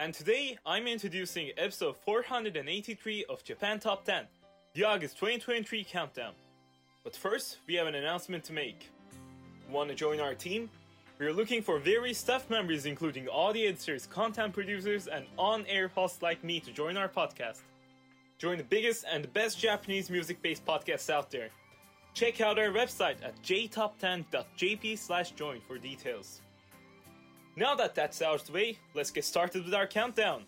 and today I'm introducing episode 483 of Japan Top 10, the August 2023 countdown. But first, we have an announcement to make. Want to join our team? We are looking for various staff members, including audio editors, content producers, and on air hosts like me to join our podcast. Join the biggest and best Japanese music based podcasts out there. Check out our website at jtop10.jp slash join for details. Now that that's out of the way, let's get started with our countdown.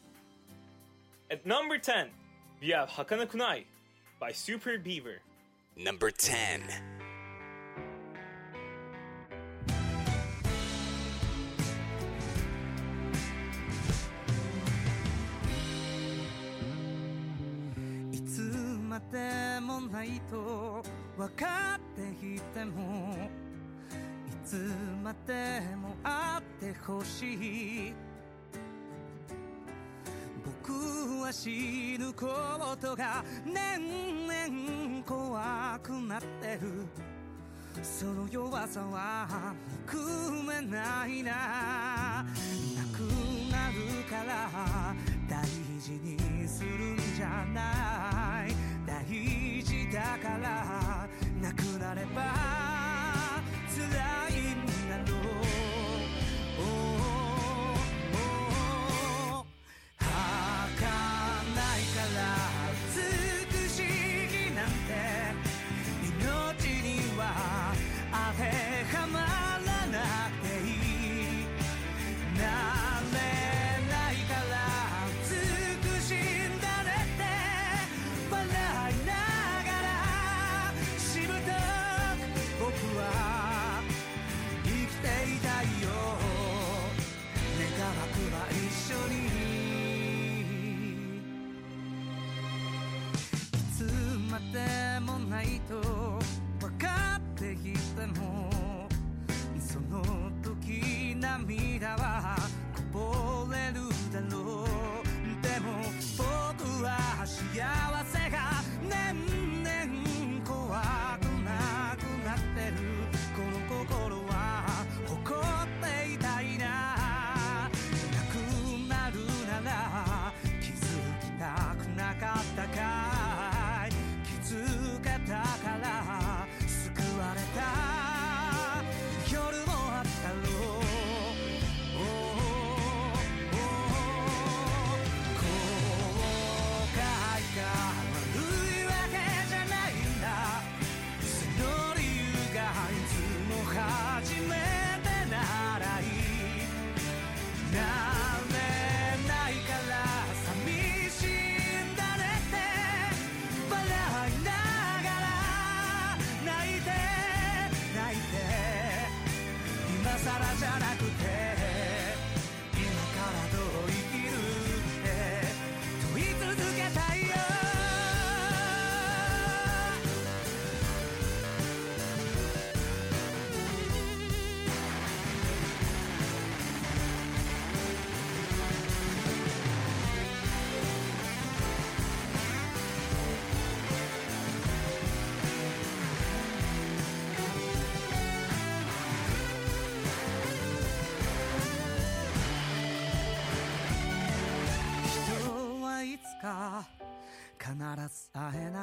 At number 10, we have Hakana Kunai by Super Beaver. Number 10. いつまでもないと分かっていてもい つまでもあってほしい。僕は死ぬことが年々怖くなってる。その弱さは憎めないな。なくなるから大事にするんじゃない。大事だからなくなれば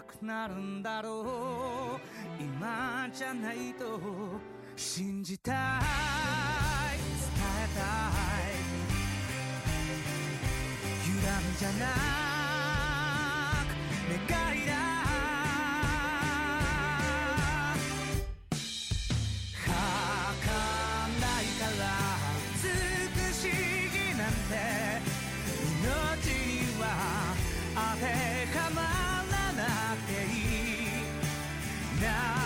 くなるんだろう。今じゃないと信じたい。伝えたい。油断じゃなく願いだ儚いから美しいなんて命には当てはま Now.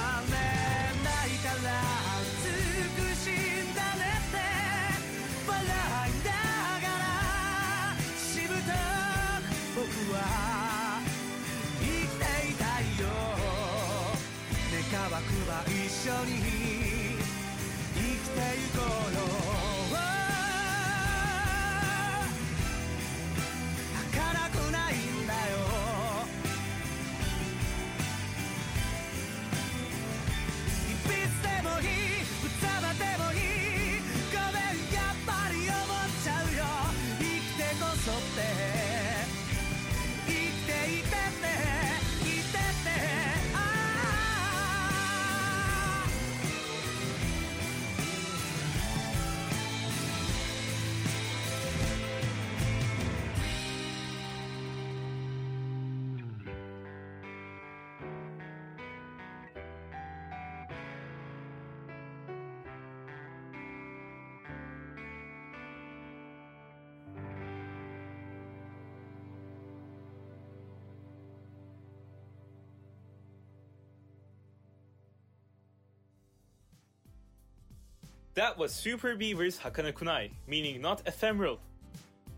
That was Super Beaver's Hakana Kunai, meaning not ephemeral.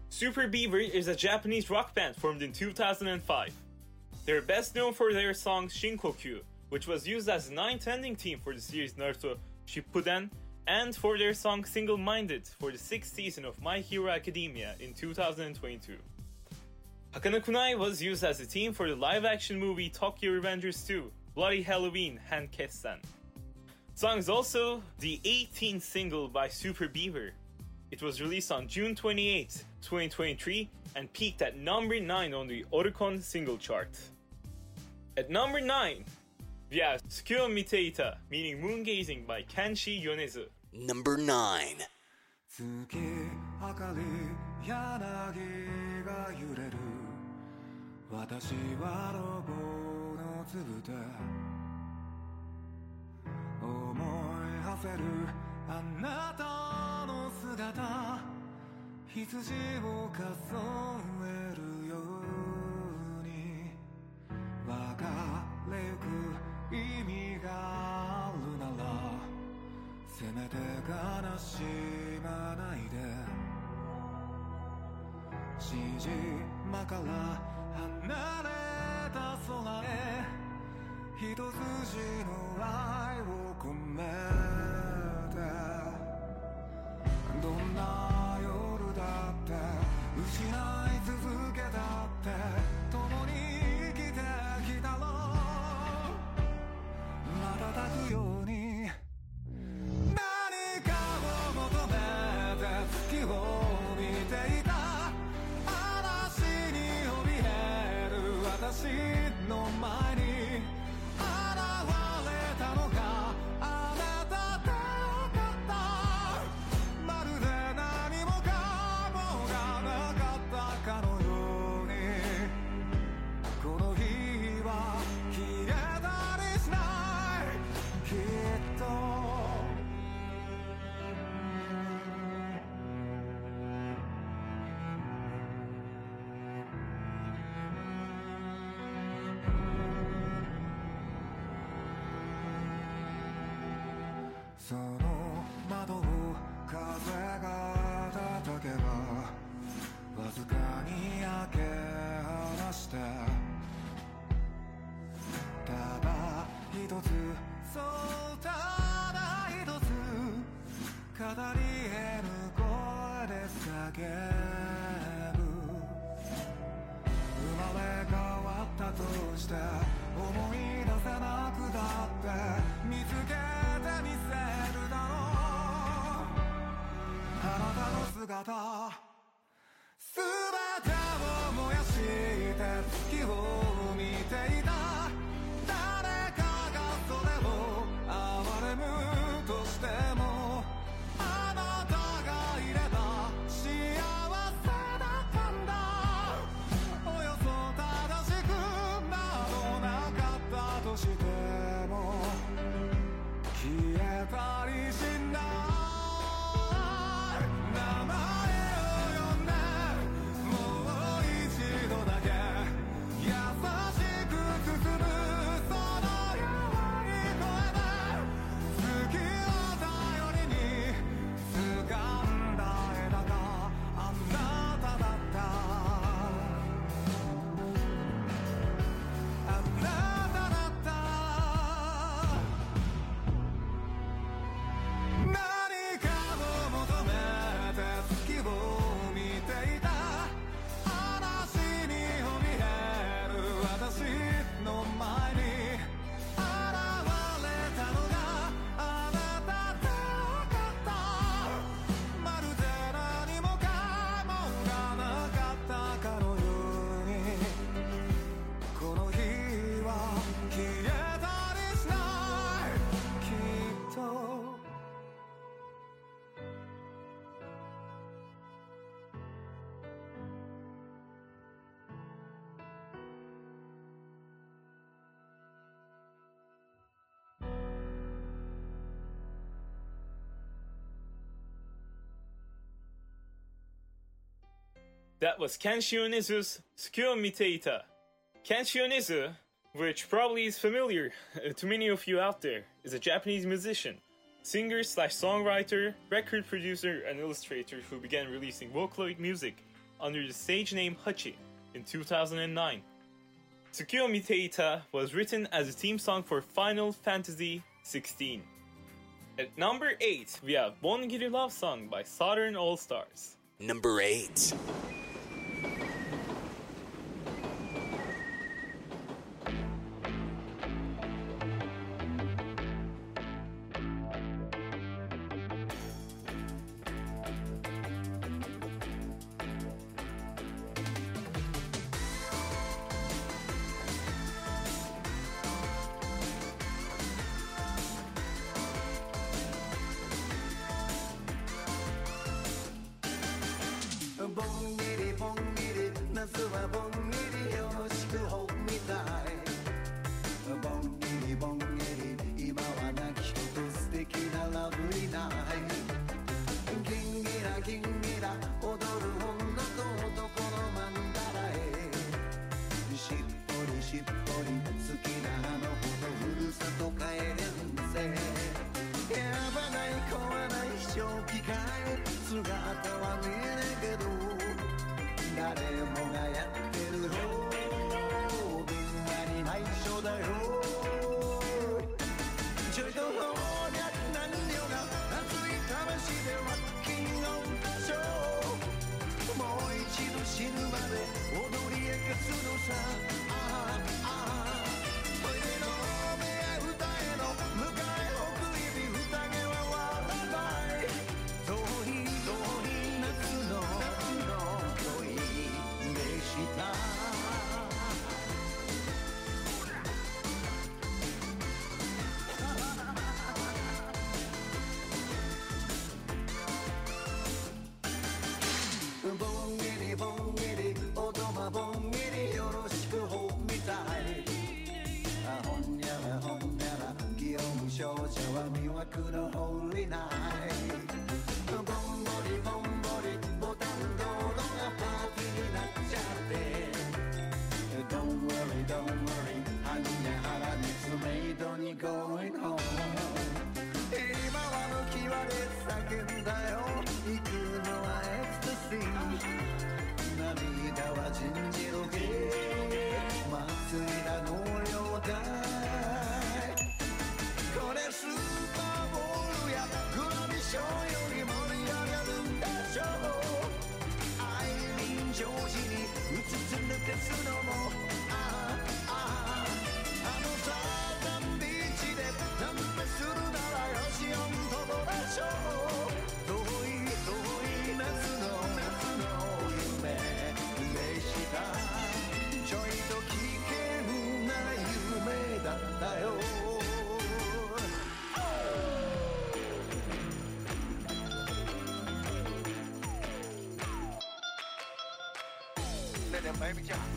Super Beaver is a Japanese rock band formed in 2005. They're best known for their song Shinkokyu, which was used as ninth ending theme for the series Naruto Shippuden, and for their song Single Minded for the sixth season of My Hero Academia in 2022. Hakana Kunai was used as a theme for the live action movie Tokyo Revengers 2 Bloody Halloween Hanketsan song is also the 18th single by Super Beaver. It was released on June 28, 2023, and peaked at number 9 on the Oricon single chart. At number 9, we have Tsuki wo Miteita, meaning Moon Gazing by Kenshi Yonezu. Number nine. せるあなたの姿羊を数えるように別れゆく意味があるならせめて悲しまないで。父島から離れた空へ一筋の愛を込めて。どんな夜だって失い続けたって共に生きてきたろ。瞬くよその窓を風が叩けばわずかに開け放してただ一つそうただ一つ語り That was Kenshi Yonezu's Tsukuyo Miteita. Kenshi Yonezu, which probably is familiar uh, to many of you out there, is a Japanese musician, singer slash songwriter, record producer, and illustrator who began releasing Vocaloid music under the stage name Hachi in 2009. Tsuki wo Miteita was written as a theme song for Final Fantasy XVI. At number 8, we have Bongiri Love Song by Southern All Stars. Number 8. Baby John.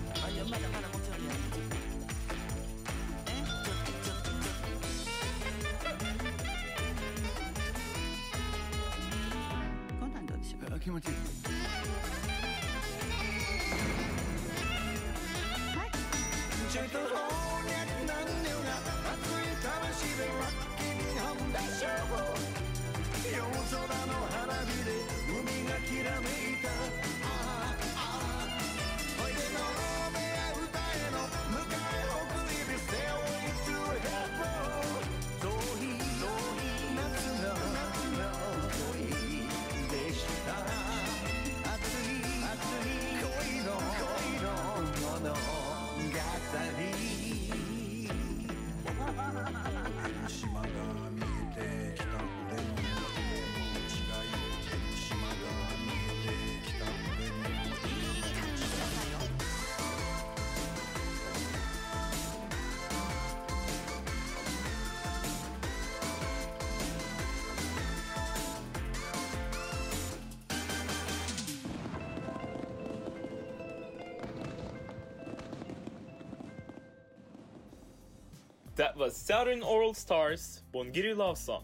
That was Southern All Stars Bongiri Love Song.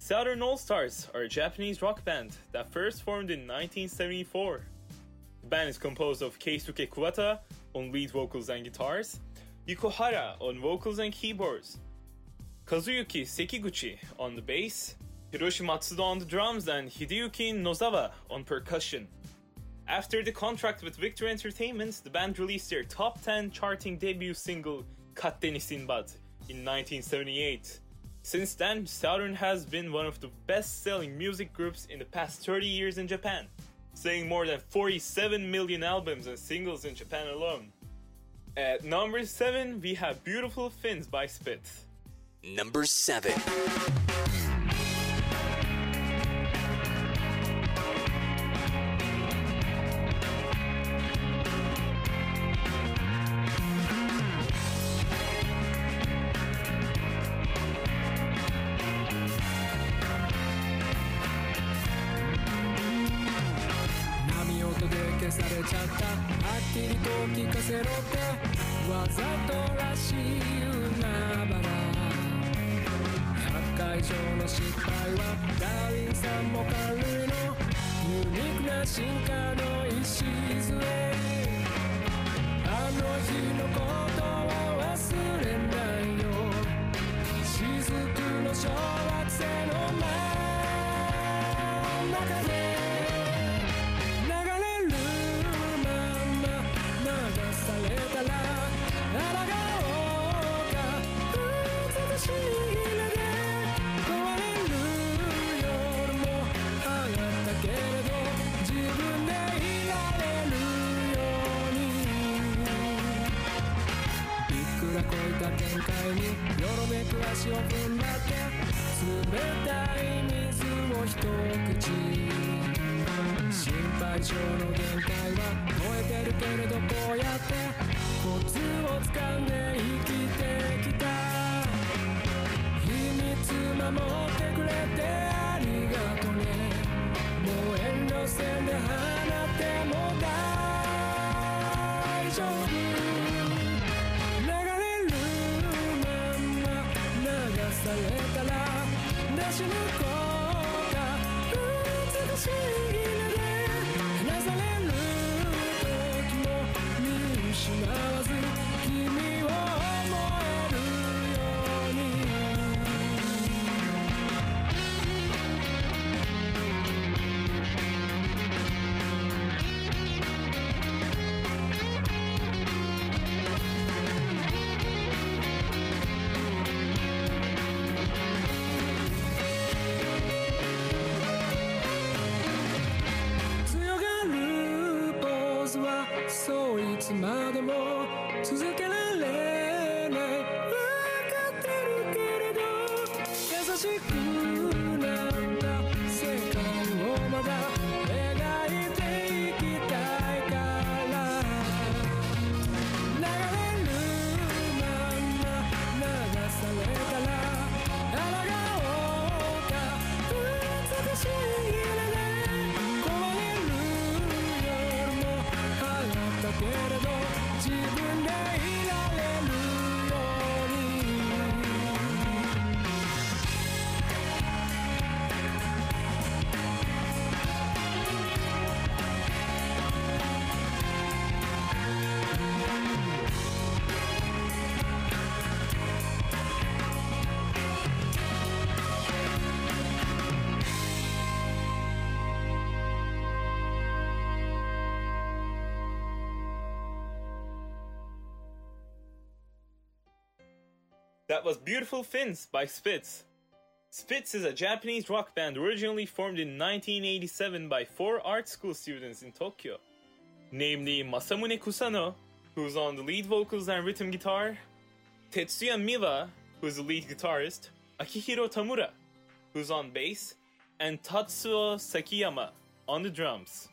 Southern All Stars are a Japanese rock band that first formed in 1974. The band is composed of Keisuke Kuwata on lead vocals and guitars, Yuko Hara on vocals and keyboards, Kazuyuki Sekiguchi on the bass, Hiroshi Matsuda on the drums, and Hideyuki Nozawa on percussion. After the contract with Victor Entertainment, the band released their top 10 charting debut single, Katteni Sinbad, in 1978. Since then, Saturn has been one of the best selling music groups in the past 30 years in Japan, selling more than 47 million albums and singles in Japan alone. At number 7, we have Beautiful Fins by Spitz. Number 7. きと聞かせろって。わざとらしい海原。8回以上の失敗はダーさんも軽いの。ユニークな進化の礎。あの日のことは忘れないよ。雫の小惑星の真ん中で。限界によろめく足を踏んだって冷たい水を一口心配性の限界は超えてるけれどこうやってコツをつかんで生きてきた。秘密守ってくれてありがとうね。もう遠慮せんで放っても大丈夫。されたら出し抜こう was Beautiful Fins by Spitz. Spitz is a Japanese rock band originally formed in 1987 by four art school students in Tokyo, namely Masamune Kusano, who's on the lead vocals and rhythm guitar, Tetsuya Miwa, who's the lead guitarist, Akihiro Tamura, who's on bass, and Tatsuo Sakiyama on the drums.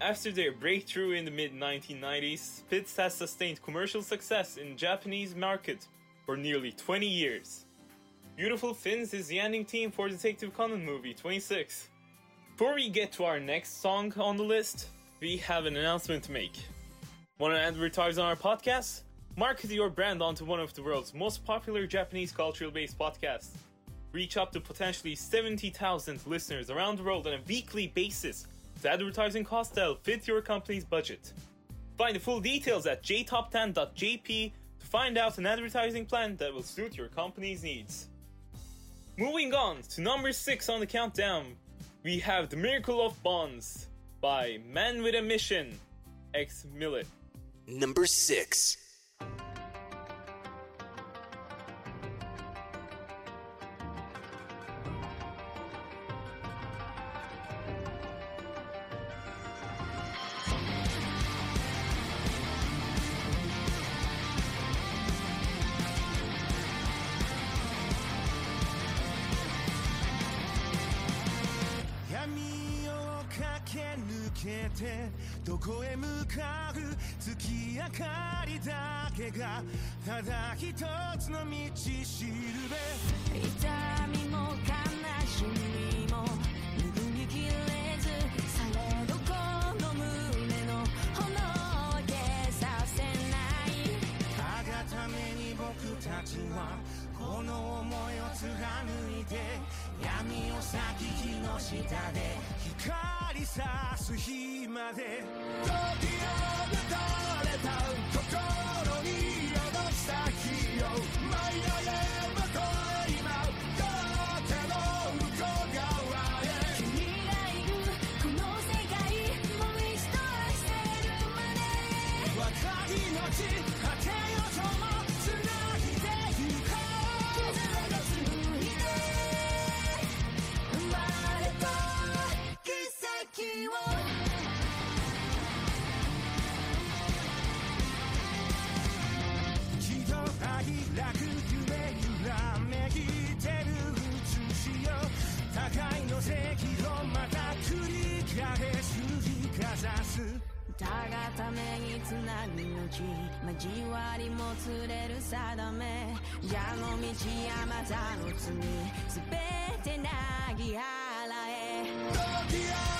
After their breakthrough in the mid 1990s, Spitz has sustained commercial success in Japanese market for nearly 20 years. Beautiful Fins is the ending theme for Detective Conan movie 26. Before we get to our next song on the list, we have an announcement to make. Want to advertise on our podcast? Market your brand onto one of the world's most popular Japanese cultural based podcasts. Reach up to potentially 70,000 listeners around the world on a weekly basis with advertising costs that'll fit your company's budget. Find the full details at jtop10.jp to find out an advertising plan that will suit your company's needs. Moving on to number 6 on the countdown, we have The Miracle of Bonds by Man with a Mission, ex Milet. Number 6. 向かう月明かりだけがただ一つの道しるべ。闇を裂き火の下で光さす日まで。時を打たれた心に宿した日をたがためにつなぐ命交わりもつれる定め矢の道山座の罪すべてなぎ払え。時は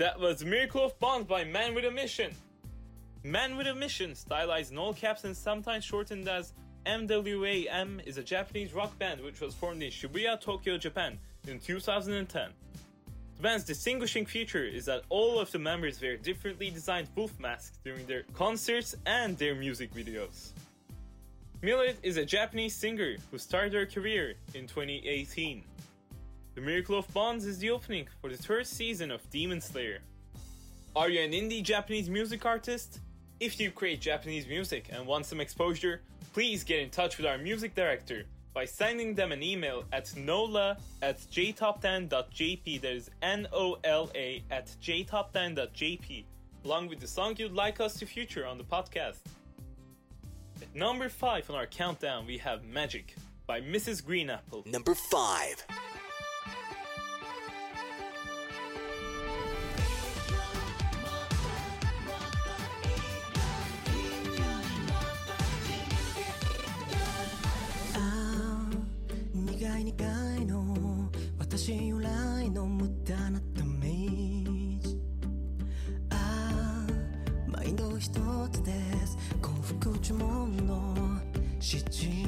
That was Miracle of Bonds by Man with a Mission. Man with a Mission, stylized in all caps and sometimes shortened as MWAM, is a Japanese rock band which was formed in Shibuya, Tokyo, Japan in 2010. The band's distinguishing feature is that all of the members wear differently designed wolf masks during their concerts and their music videos. Milet is a Japanese singer who started her career in 2018. The Miracle of Bonds is the opening for the third season of Demon Slayer. Are you an indie Japanese music artist? If you create Japanese music and want some exposure, please get in touch with our music director by sending them an email at nola at jtop10.jp, that is N O L A at jtop10.jp, along with the song you'd like us to feature on the podcast. At number 5 on our countdown, we have Magic by Mrs. Green Apple. Number 5. 奇迹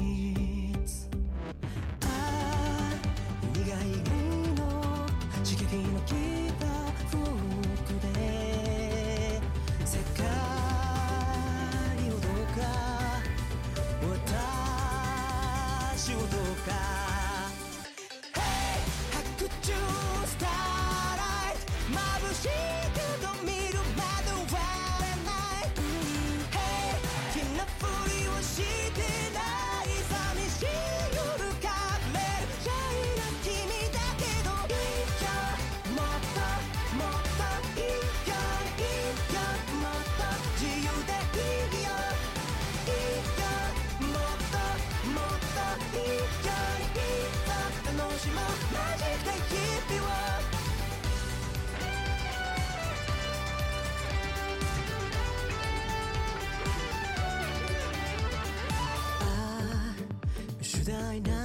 right now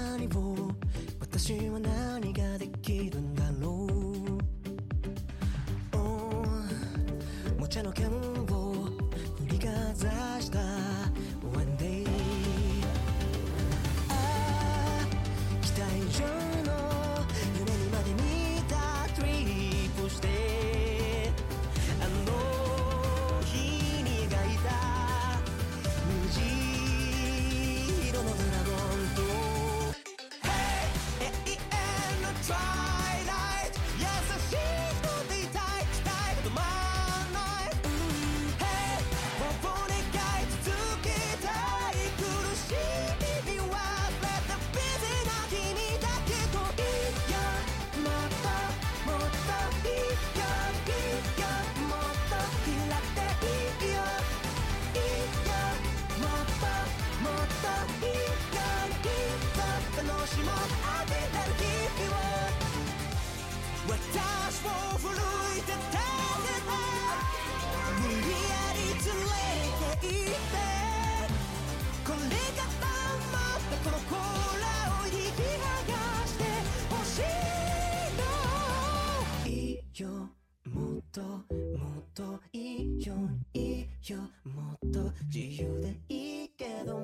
もっと自由でいいけど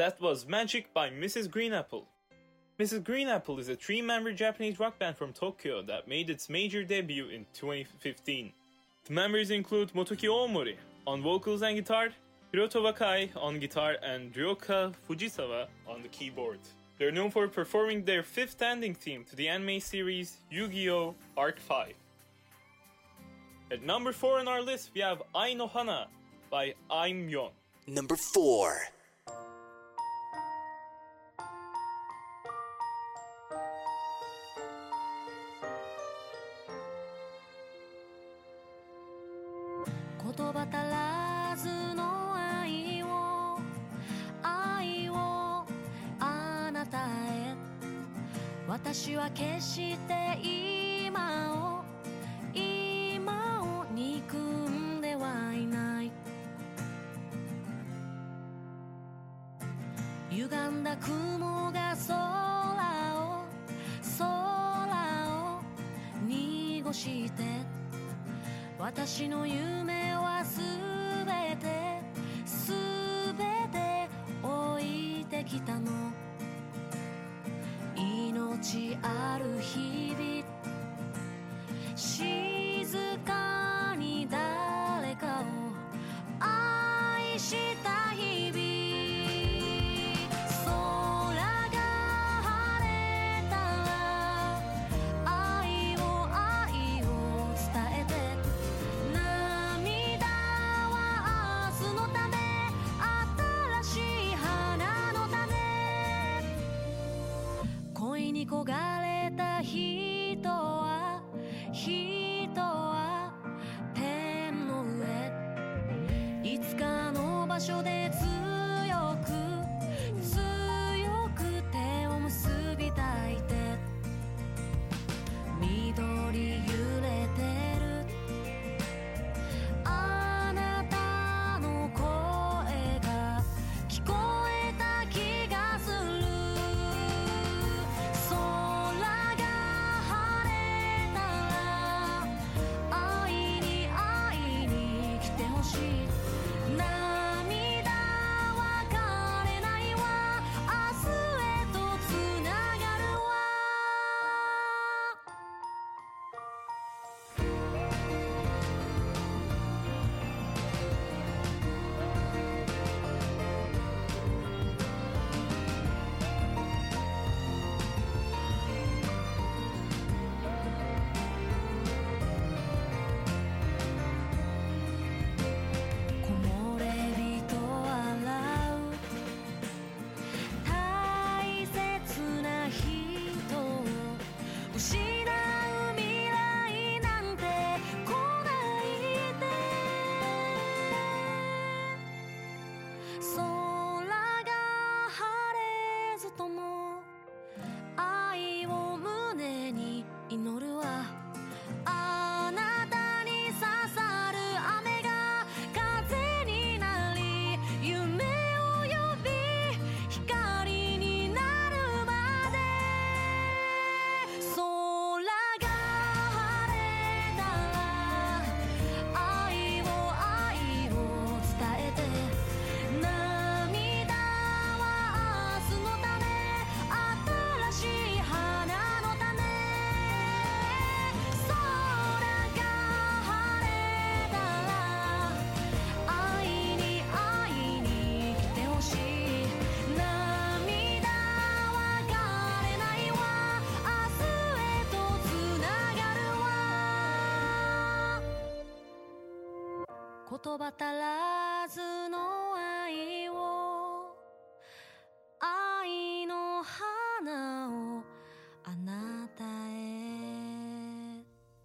That was Magic by Mrs. Greenapple. Mrs. Greenapple is a three member Japanese rock band from Tokyo that made its major debut in 2015. The members include Motoki Omori on vocals and guitar, Hiroto Wakai on guitar, and Ryoka Fujisawa on the keyboard. They're known for performing their fifth ending theme to the anime series Yu Gi Oh! Arc 5. At number 4 on our list, we have Ai no Hana by Aimyon Number 4決して所で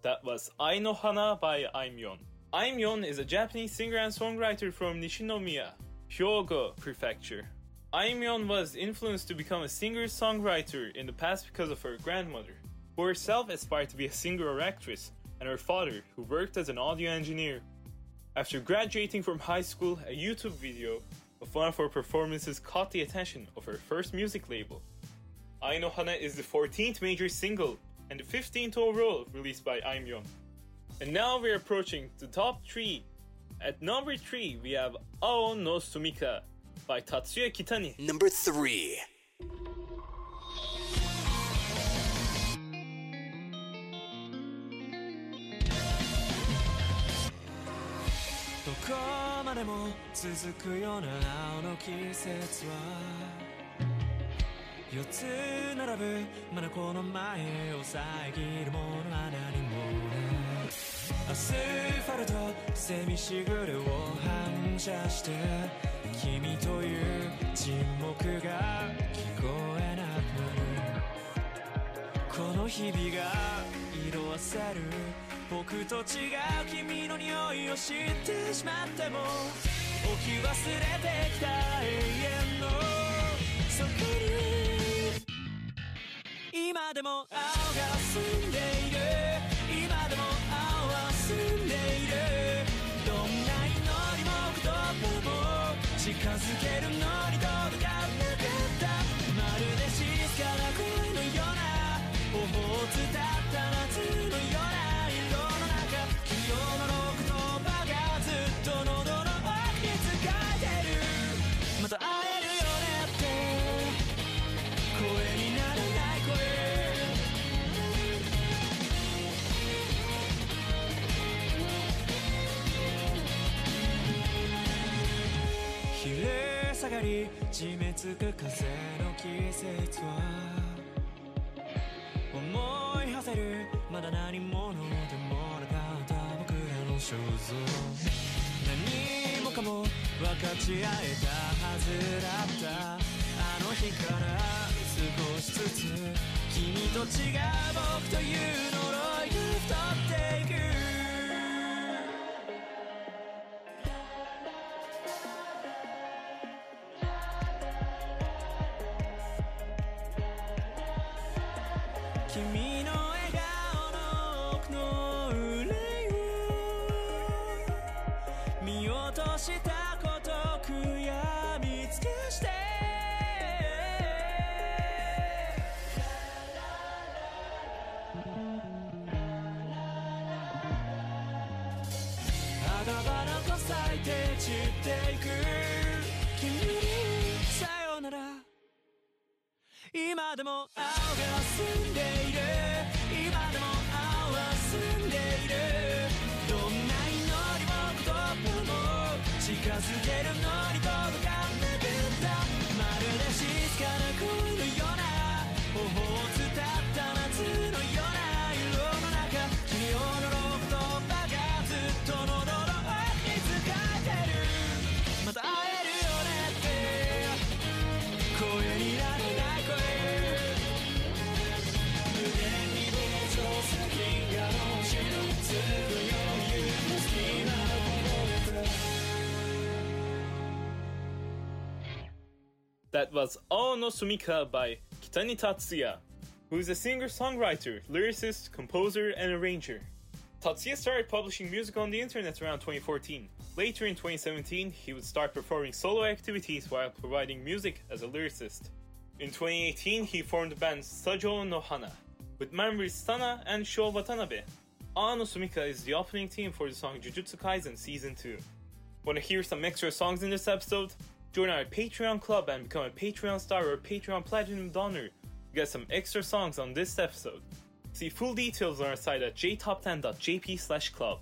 That was Ai no Hana by Aimyon. Aimyon is a Japanese singer and songwriter from Nishinomiya, Hyogo Prefecture. Aimyon was influenced to become a singer-songwriter in the past because of her grandmother, who herself aspired to be a singer or actress, and her father, who worked as an audio engineer after graduating from high school, a YouTube video of one of her performances caught the attention of her first music label. Ai no Hana is the 14th major single and the 15th overall released by Aimyon. And now we're approaching the top 3. At number 3, we have Ao no Sumika by Tatsuya Kitani. Number 3. こまでも続くような青の季節は四つ並ぶまだこの前を遮るものは何も。ないアスファルトセミしぐれを反射して君という沈黙が聞こえ日々が色あせる僕と違う君の匂いを知ってしまっても置き忘れてきた永遠の底に今でも青が澄んでいる今でも青は澄んでいるどんな祈りも言葉も近づけるのにかり締め付く風の季節は思い馳せる。まだ何者でもなかった僕らの肖像。何もかも分かち合えたはずだった。あの日から少しずつ君と違う僕という呪いが太っていく。That was Ao no Sumika by Kitani Tatsuya, who is a singer-songwriter, lyricist, composer, and arranger. Tatsuya started publishing music on the internet around 2014. Later in 2017, he would start performing solo activities while providing music as a lyricist. In 2018, he formed the band Sajo no Hana, with members Sana and Sho Watanabe. Ao no Sumika is the opening theme for the song Jujutsu Kaisen Season 2. Want to hear some extra songs in this episode? Join our Patreon club and become a Patreon star or Patreon Platinum Donor get some extra songs on this episode. See full details on our site at jtop10.jp slash club.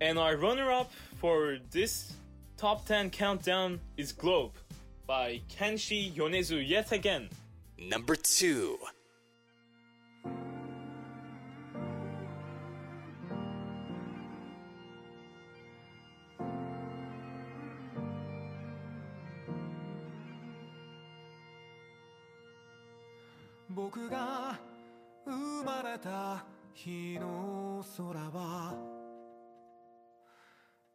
And our runner-up for this top 10 countdown is Globe by Kenshi Yonezu yet again. Number 2. 僕が生まれた日の空は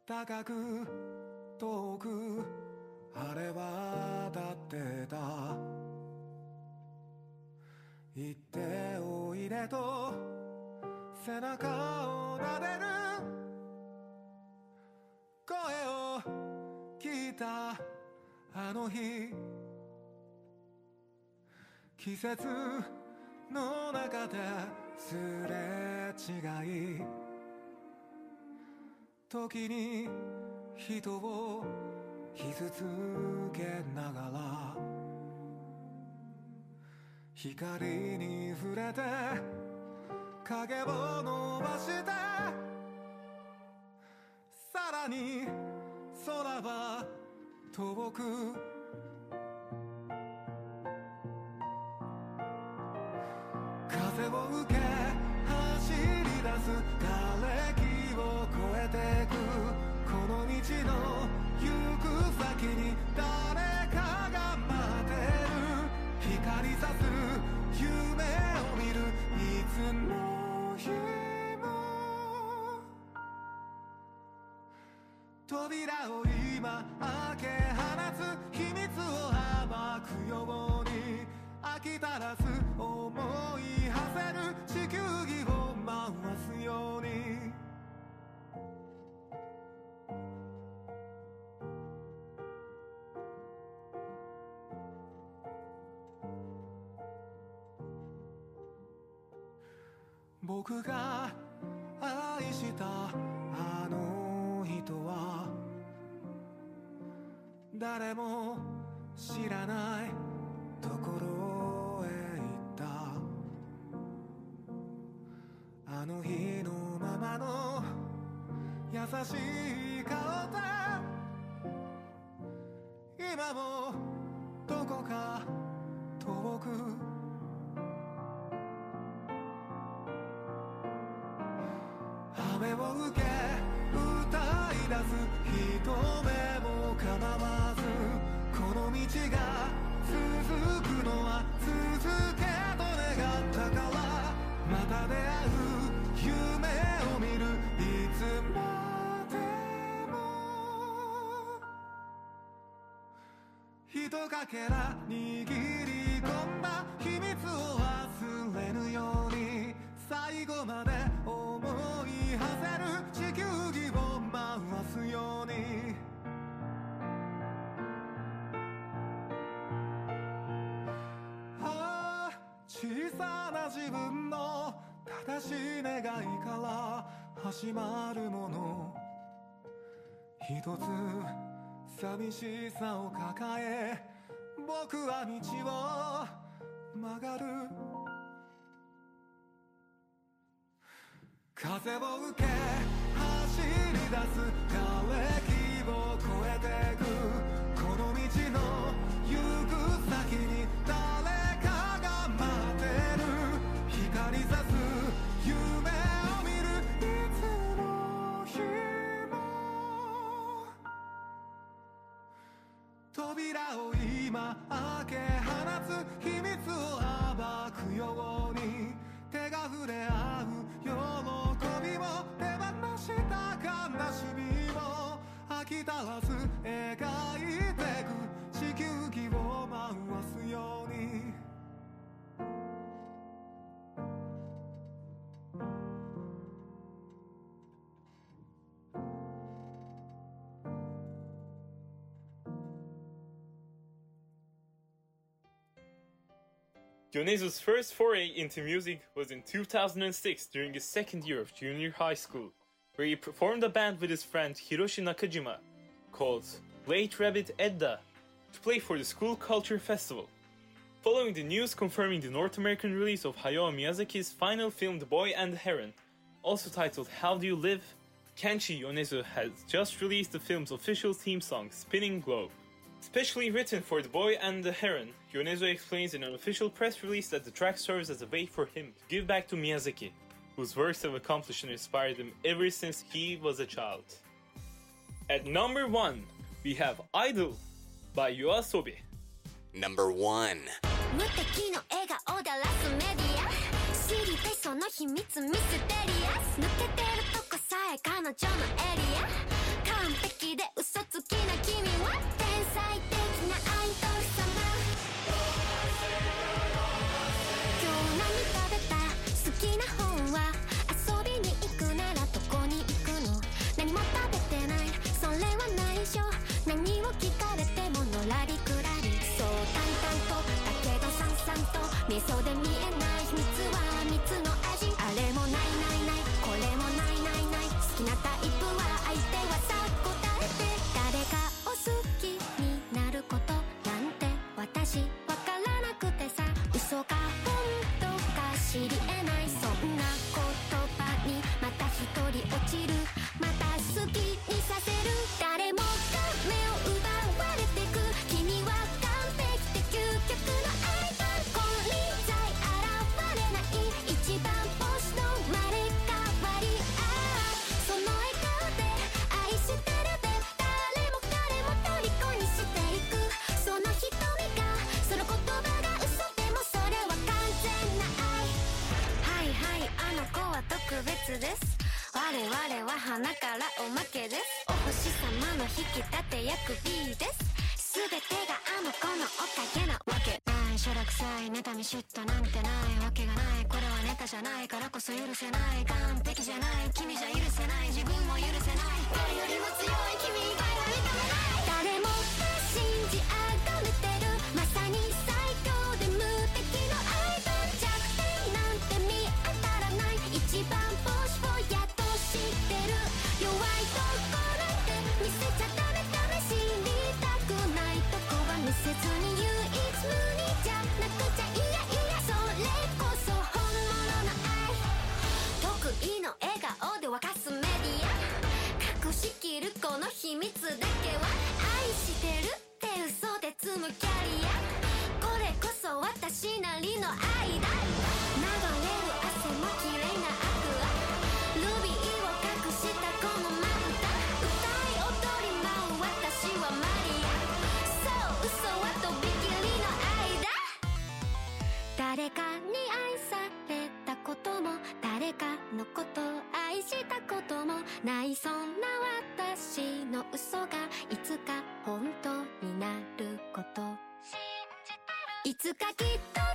高く遠く晴れ渡ってた行っておいでと背中を撫でる声を聞いたあの日季節の中ですれ違い。時に人を傷つけながら光に触れて影を伸ばしてさらに空は遠くを受け走り出す瓦礫を越えてくこの道の行く先に誰かが待ってる。光さす夢を見る。いつの日も扉を今開け放つきたらす思い馳せる地球儀を回すように。僕が愛したあの人は誰も知らないところ。あの日のままの優しい顔で今もどこか遠く。雨を受け歌い出す人目も構わずこの道が続くのは続けと願ったからまた出会う。夢を見るいつまでもひとかけら握り込んだ秘密を忘れぬように最後まで思い馳せる地球儀を回すように。ああ小さな自分の正しい願いから始まるもの。一つ寂しさを抱え僕は道を曲がる。風を受け走り出す。瓦礫を越えてく。この道の扉を今開け放つ秘密を暴くように手が触れ合う喜びも手放した悲しみも飽きたはず描いてく地球儀を回すように Yonezu's first foray into music was in 2006 during his second year of junior high school, where he performed a band with his friend Hiroshi Nakajima called Late Rabbit Edda to play for the School Culture Festival. Following the news confirming the North American release of Hayao Miyazaki's final film The Boy and the Heron, also titled How Do You Live, Kenshi Yonezu has just released the film's official theme song Spinning Globe. Specially written for The Boy and the Heron, Yonezu explains in an official press release that the track serves as a way for him to give back to Miyazaki, whose works have accomplished and inspired him ever since he was a child. At number 1, we have Idol by Yoasobi. Number one. 無敵の笑顔でラスメディア知りたいその秘密ミステリアス抜けてるとこさえ彼女のエリア完璧で嘘つきな君は天 才的なアイドル様。今日何食べた？好きな本は？遊びに行くならどこに行くの？何も食べてない。それは内緒。何を聞かれてものらりくらり。そう淡々とだけどさんさんと味噌で見えない。スです。我々は花からおまけです。お星様の引き立て役 B です。全てがあの子のおかげなわけ。ないしょらくさい妬み嫉妬なんてないわけがない。これはネタじゃないからこそ許せない。完璧じゃない。君じゃ許せない。自分も許せない。誰よりも強い。秘密だけは愛してるって嘘で積むキャリアこれこそ私なりの愛だ。流れる汗も綺麗なアクアルビーを隠したこの丸太歌い踊り舞う私はマリアそう嘘はとびきりの愛だ。誰かに愛ことも誰かのこと愛したこともないそんな私の嘘がいつか本当になること。いつかきっと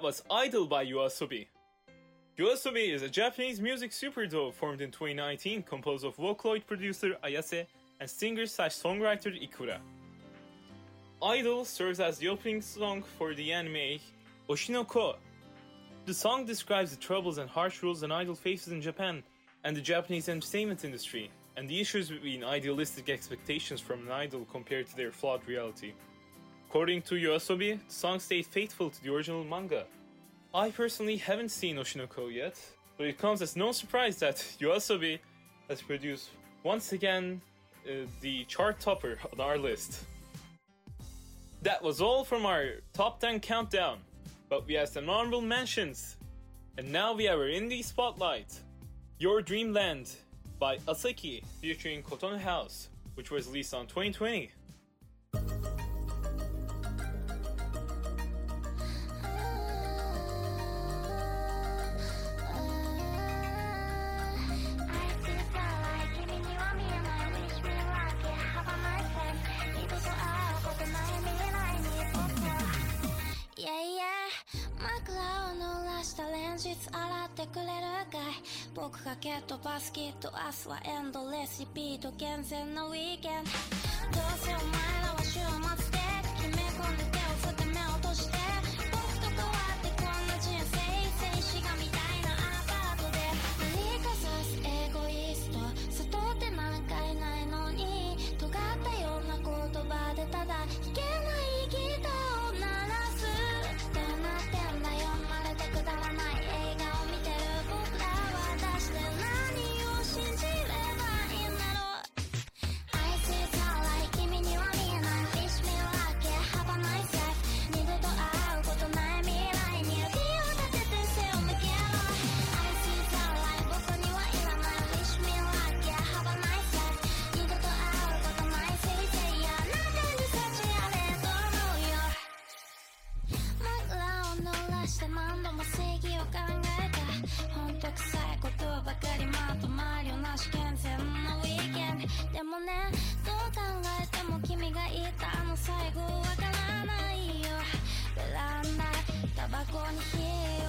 that was Idol by YOASOBI. YOASOBI is a Japanese music super duo formed in 2019 composed of Vocaloid producer Ayase and singer-songwriter Ikura. Idol serves as the opening song for the anime Oshinoko. The song describes the troubles and harsh rules an idol faces in Japan and the Japanese entertainment industry, and the issues between idealistic expectations from an idol compared to their flawed reality. According to Yoasobi, the song stayed faithful to the original manga. I personally haven't seen Oshinoko yet, but it comes as no surprise that Yoasobi has produced once again uh, the chart topper on our list. That was all from our top 10 countdown, but we have some honorable mentions. And now we have our indie spotlight Your Dreamland by Asaki featuring Cotton House, which was released on 2020. とバスケット明日はエンドレシピート厳選のウィーケン。どうせお前らは週末でね。どう考えても君が言ったあの最後わからないよ。ベランダタバコに火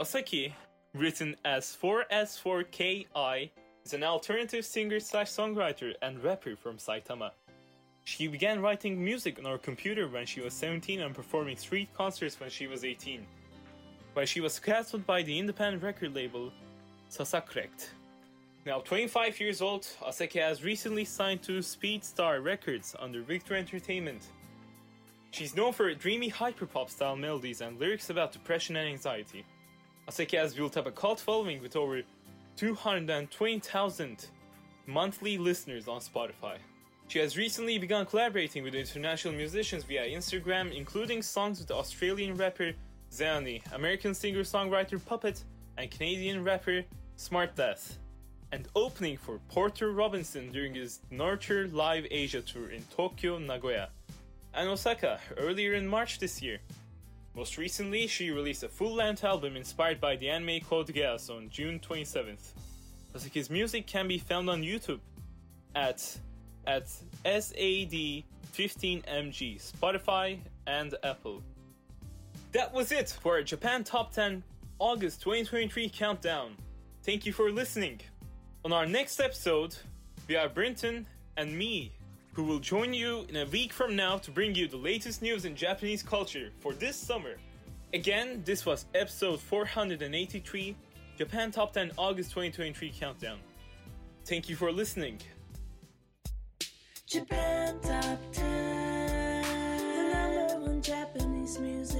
Asaki, written as 4S4KI, is an alternative singer slash songwriter and rapper from Saitama. She began writing music on her computer when she was 17 and performing street concerts when she was 18, where she was casted by the independent record label Sasakrekt. Now 25 years old, Asaki has recently signed to Speedstar Records under Victor Entertainment. She's known for her dreamy hyperpop style melodies and lyrics about depression and anxiety. Asaki has built up a cult following with over 220,000 monthly listeners on Spotify. She has recently begun collaborating with international musicians via Instagram, including songs with Australian rapper Zheani, American singer songwriter Puppet, and Canadian rapper Smart Death, and opening for Porter Robinson during his Nurture Live Asia tour in Tokyo, Nagoya, and Osaka earlier in March this year. Most recently, she released a full length album inspired by the anime Code Geass on June 27th. Asaki's music can be found on YouTube at at SAD15MG, Spotify, and Apple. That was it for our Japan Top 10 August 2023 countdown. Thank you for listening. On our next episode, we have Brinton and me, who will join you in a week from now to bring you the latest news in Japanese culture for this summer. Again, this was episode 483, Japan Top 10 August 2023 countdown. Thank you for listening. Japan Top 10, the number one Japanese music